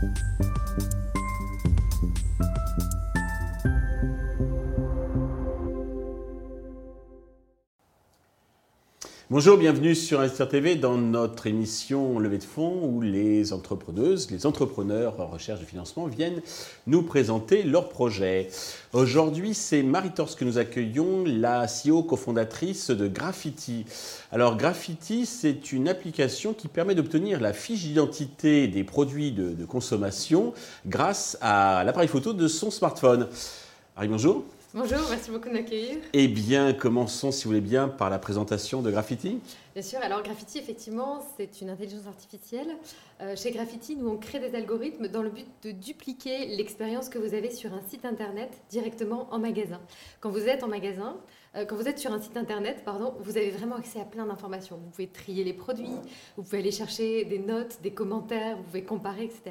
Thank you. Bonjour, bienvenue sur Investir TV dans notre émission Levée de fonds où les entrepreneuses, les entrepreneurs en recherche de financement viennent nous présenter leurs projets. Aujourd'hui, c'est Marie Torse que nous accueillons, la CEO cofondatrice de Graffiti. Alors, Graffiti, c'est une application qui permet d'obtenir la fiche d'identité des produits de, de consommation grâce à l'appareil photo de son smartphone. Marie, bonjour. Bonjour, merci beaucoup de m'accueillir. Eh bien, commençons, si vous voulez bien, par la présentation de Graffiti. Bien sûr, alors Graffiti, effectivement, c'est une intelligence artificielle. Euh, chez Graffiti, nous, on crée des algorithmes dans le but de dupliquer l'expérience que vous avez sur un site internet directement en magasin. Quand vous êtes en magasin, euh, quand vous êtes sur un site internet, pardon, vous avez vraiment accès à plein d'informations. Vous pouvez trier les produits, vous pouvez aller chercher des notes, des commentaires, vous pouvez comparer, etc.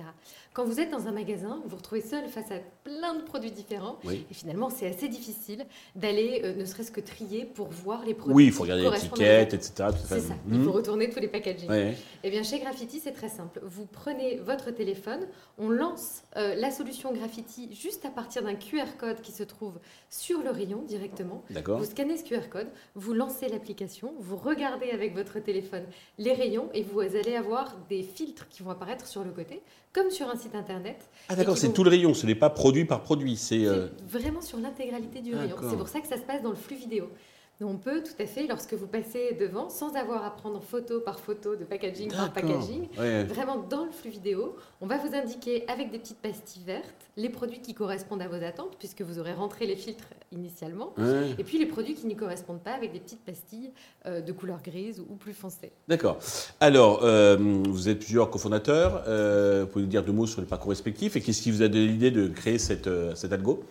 Quand vous êtes dans un magasin, vous vous retrouvez seul face à plein de produits différents. Et finalement, c'est assez difficile d'aller, euh, ne serait-ce que trier pour voir les produits. Oui, il faut regarder l'étiquette, etc. C'est ça. Il faut retourner tous les packaging. Et Eh bien, chez Graffiti, c'est très simple. Vous prenez votre téléphone, on lance euh, la solution Graffiti juste à partir d'un QR code qui se trouve sur le rayon directement. D'accord scannez ce QR code, vous lancez l'application, vous regardez avec votre téléphone les rayons et vous allez avoir des filtres qui vont apparaître sur le côté, comme sur un site internet. Ah d'accord, c'est tout le rayon, ce n'est pas produit par produit, c'est... Euh, vraiment sur l'intégralité du rayon. C'est pour ça que ça se passe dans le flux vidéo on peut tout à fait, lorsque vous passez devant, sans avoir à prendre photo par photo, de packaging par packaging, vraiment dans le flux vidéo, on va vous indiquer avec des petites pastilles vertes les produits qui correspondent à vos attentes, puisque vous aurez rentré les filtres initialement, et puis les produits qui n'y correspondent pas avec des petites pastilles euh, de couleur grise ou, plus foncée. D'accord. Alors, euh, vous êtes plusieurs cofondateurs. Euh, vous pouvez nous dire deux mots sur les parcours respectifs et qu'est-ce qui vous a donné l'idée de créer cette, cette algo?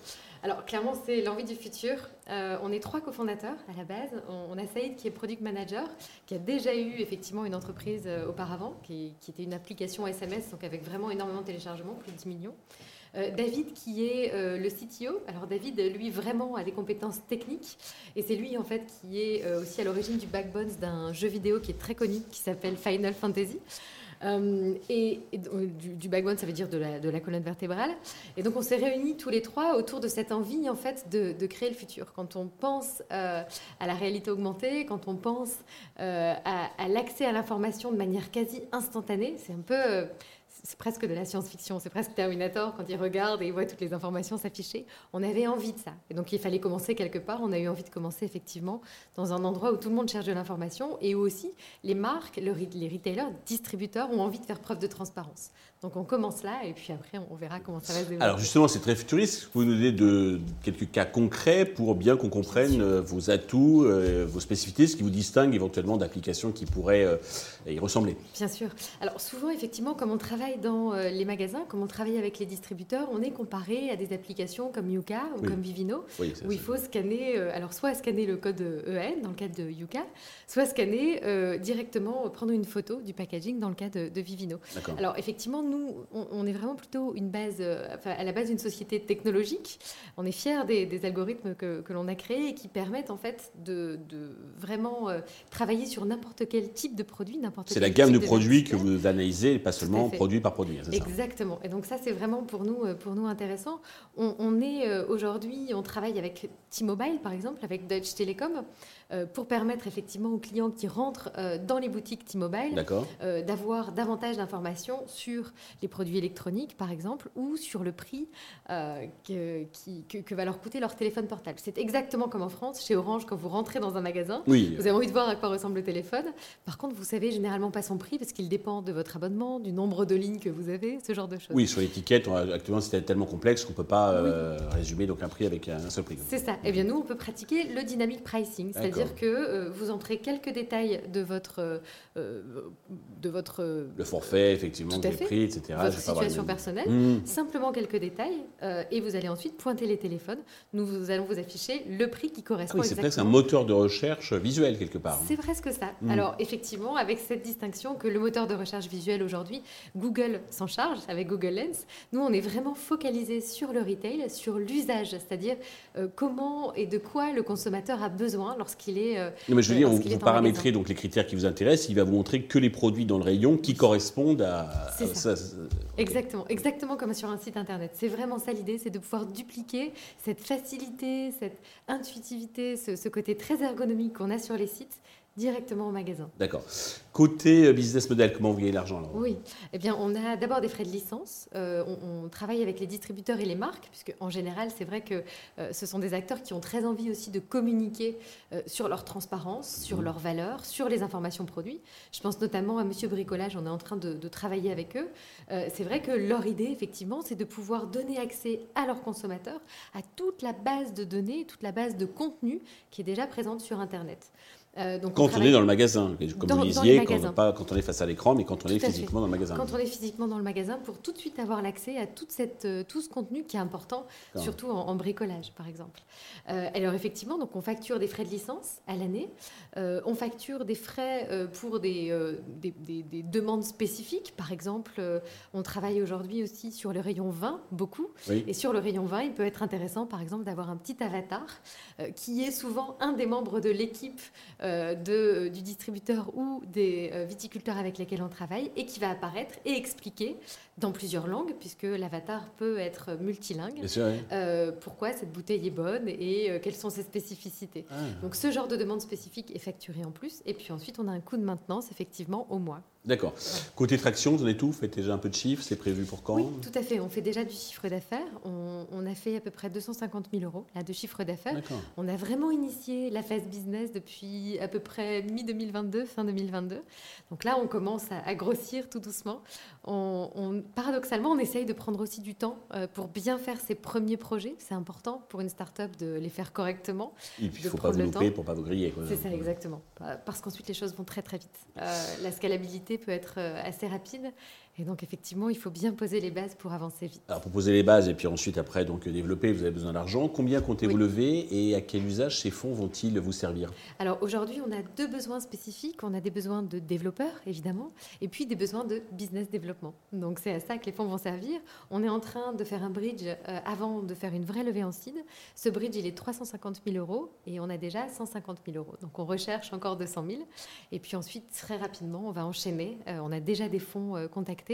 Alors clairement, c'est l'envie du futur. Euh, on est trois cofondateurs à la base. On, a Saïd qui est product manager, qui a déjà eu effectivement une entreprise euh, auparavant, qui, était une application SMS, donc avec vraiment énormément de téléchargements, plus de 10 millions. Euh, David qui est le CTO. Alors David, lui, vraiment a des compétences techniques. Et c'est lui, en fait, qui est aussi à l'origine du backbone d'un jeu vidéo qui est très connu, qui s'appelle Final Fantasy. Euh, et, du, backbone, ça veut dire de la, colonne vertébrale. Et donc, on s'est réunis tous les trois autour de cette envie, en fait, de, créer le futur. Quand on pense euh, à la réalité augmentée, quand on pense euh, à l'accès à l'information de manière quasi instantanée, c'est un peu c'est presque de la science-fiction, c'est presque Terminator quand il regarde et il voit toutes les informations s'afficher. On avait envie de ça. Et donc il fallait commencer quelque part. On a eu envie de commencer effectivement dans un endroit où tout le monde cherche de l'information et où aussi les marques, les retailers, distributeurs ont envie de faire preuve de transparence. Donc on commence là et puis après on verra comment ça va se développer. Alors justement, c'est très futuriste. Vous nous donner de, quelques cas concrets pour bien qu'on comprenne euh, vos atouts, euh, vos spécificités, ce qui vous distingue éventuellement d'applications qui pourraient euh, y ressembler Bien sûr. Alors souvent, effectivement, comme on travaille dans les magasins, comme on travaille avec les distributeurs, on est comparé à des applications comme Yuka ou comme Vivino, où il faut scanner, alors soit scanner le code EN dans le cadre de Yuka, soit scanner directement, prendre une photo du packaging dans le cas de, de Vivino. Alors effectivement, nous, on, est vraiment plutôt une base, euh, à la base d'une société technologique. On est fiers des, algorithmes que, l'on a créés et qui permettent en fait de, vraiment euh, travailler sur n'importe quel type de produit, n'importe. C'est la gamme de, produits que vous analysez, pas seulement produit par produit. Exactement. Et donc ça, c'est vraiment pour nous, euh, pour nous intéressant. On, est aujourd'hui, on travaille avec T-Mobile par exemple, avec Deutsche Telekom. Euh, pour permettre effectivement aux clients qui rentrent euh, dans les boutiques T-Mobile euh, d'avoir davantage d'informations sur les produits électroniques, par exemple, ou sur le prix que, que, va leur coûter leur téléphone portable. C'est exactement comme en France, chez Orange, quand vous rentrez dans un magasin, vous avez envie de voir à quoi ressemble le téléphone. Par contre, vous savez généralement pas son prix parce qu'il dépend de votre abonnement, du nombre de lignes que vous avez, ce genre de choses. Oui, sur l'étiquette, actuellement, c'est tellement complexe qu'on ne peut pas résumer donc un prix avec un seul prix. C'est ça. eh bien, nous, on peut pratiquer le dynamic pricing, c'est-à-dire c'est-à-dire que euh, vous entrez quelques détails de votre, euh, de votre le forfait, effectivement, le prix, etc. Votre situation personnelle, mmh. simplement quelques détails, euh, et vous allez ensuite pointer les téléphones. Nous vous allons vous afficher le prix qui correspond. Oui, c'est presque un moteur de recherche visuel quelque part. C'est presque ça. Mmh. Alors effectivement, avec cette distinction que le moteur de recherche visuel aujourd'hui, Google s'en charge avec Google Lens. Nous, on est vraiment focalisé sur le retail, sur l'usage, c'est-à-dire comment et de quoi le consommateur a besoin lorsqu'il est. non, mais je veux dire, vous, paramétrez donc les critères qui vous intéressent. Il va vous montrer que les produits dans le rayon qui correspondent à, ça. Exactement, exactement comme sur un site internet. C'est vraiment ça l'idée, c'est de pouvoir dupliquer cette facilité, cette intuitivité, ce côté très ergonomique qu'on a sur les sites directement au magasin. D'accord. Côté euh, business model, comment vous gagnez l'argent Oui, eh bien, on a d'abord des frais de licence. Euh, on, travaille avec les distributeurs et les marques, puisque en général, c'est vrai que euh, ce sont des acteurs qui ont très envie aussi de communiquer sur leur transparence, sur mmh. leurs valeurs, sur les informations produits. Je pense notamment à Monsieur Bricolage, on est en train de, de travailler avec eux. c'est vrai que leur idée, effectivement, c'est de pouvoir donner accès à leurs consommateurs à toute la base de données, toute la base de contenu qui est déjà présente sur Internet. Euh, quand on, est dans le magasin, comme vous disiez, quand, pas quand on est face à l'écran, mais quand on est physiquement dans le magasin. Quand on est physiquement dans le magasin, pour tout de suite avoir l'accès à toute cette, euh, tout ce contenu qui est important, surtout en, bricolage, par exemple. Euh, alors effectivement, donc on facture des frais de licence à l'année, on facture des frais pour des, des, demandes spécifiques. Par exemple, on travaille aujourd'hui aussi sur le rayon 20, beaucoup. Et sur le rayon 20, il peut être intéressant, par exemple, d'avoir un petit avatar qui est souvent un des membres de l'équipe de, du distributeur ou des euh, viticulteurs avec lesquels on travaille et qui va apparaître et expliquer dans plusieurs langues, puisque l'avatar peut être multilingue, euh, pourquoi cette bouteille est bonne et quelles sont ses spécificités. Ah. Donc ce genre de demande spécifique est facturé en plus. Et puis ensuite, on a un coût de maintenance, effectivement, au mois. D'accord. Côté traction, vous en êtes tout Vous faites déjà un peu de chiffres C'est prévu pour quand? Oui, tout à fait. On fait déjà du chiffre d'affaires. On, a fait à peu près 250 000 euros là, de chiffre d'affaires. On a vraiment initié la phase business depuis à peu près mi-2022, fin 2022. Donc là, on commence à, grossir tout doucement. On, paradoxalement, on essaye de prendre aussi du temps euh, pour bien faire ses premiers projets. C'est important pour une start-up de les faire correctement. Et puis, il ne faut pas vous louper pour ne pas vous griller. C'est ça, exactement. Parce qu'ensuite, les choses vont très, très vite. Euh, la scalabilité peut être euh, assez rapide. Et donc, effectivement, il faut bien poser les bases pour avancer vite. Alors, pour poser les bases et puis ensuite, après, donc développer, vous avez besoin d'argent. Combien comptez-vous lever et à quel usage ces fonds vont-ils vous servir? Alors, aujourd'hui, on a deux besoins spécifiques. On a des besoins de développeurs, évidemment, et puis des besoins de business développement. Donc, c'est à ça que les fonds vont servir. On est en train de faire un bridge euh, avant de faire une vraie levée en seed. Ce bridge, il est 350 000 euros et on a déjà 150 000 euros. Donc, on recherche encore 200 000. Et puis ensuite, très rapidement, on va enchaîner. Euh, on a déjà des fonds euh, contactés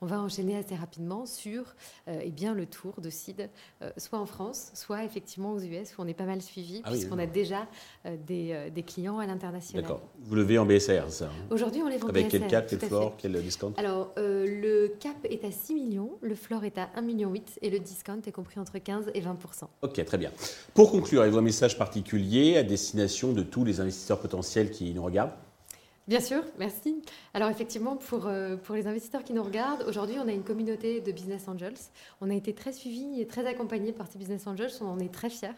on va enchaîner assez rapidement sur euh, eh bien, le tour de CID, euh, soit en France, soit effectivement aux US, où on est pas mal suivi, ah puisqu'on a déjà euh, des, clients à l'international. D'accord. Vous levez en BSR, ça hein? Aujourd'hui, on lève en Avec quel cap, quel floor, quel discount? Alors, le cap est à 6 millions, le floor est à 1,8 million et le discount est compris entre 15 et 20% Ok, très bien. Pour conclure, avez-vous un message particulier à destination de tous les investisseurs potentiels qui nous regardent? Bien sûr, merci. Alors effectivement, pour, euh, pour les investisseurs qui nous regardent, aujourd'hui, on a une communauté de business angels. On a été très suivis et très accompagnés par ces business angels. On en est très fiers.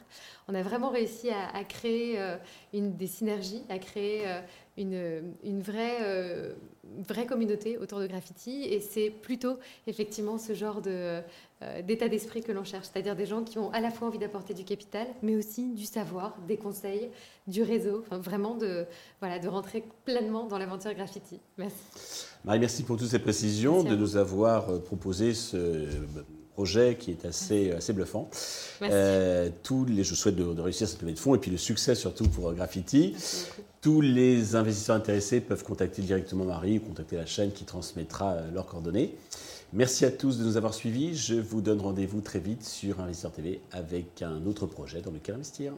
On a vraiment réussi à, créer euh, des synergies, à créer euh, une, une vraie, vraie communauté autour de graffiti. Et c'est plutôt effectivement ce genre de, d'état d'esprit que l'on cherche, c'est-à-dire des gens qui ont à la fois envie d'apporter du capital, mais aussi du savoir, des conseils, du réseau, vraiment de, voilà, de rentrer pleinement dans l'aventure graffiti. Merci. Marie, merci pour toutes ces précisions, de nous avoir euh, proposé ce projet qui est assez, assez bluffant. Euh, tous les, je souhaite de, réussir cette levée de fonds et puis le succès surtout pour Graffiti. Tous les investisseurs intéressés peuvent contacter directement Marie ou contacter la chaîne qui transmettra euh, leurs coordonnées. Merci à tous de nous avoir suivis. Je vous donne rendez-vous très vite sur Investisseur TV avec un autre projet dans lequel investir.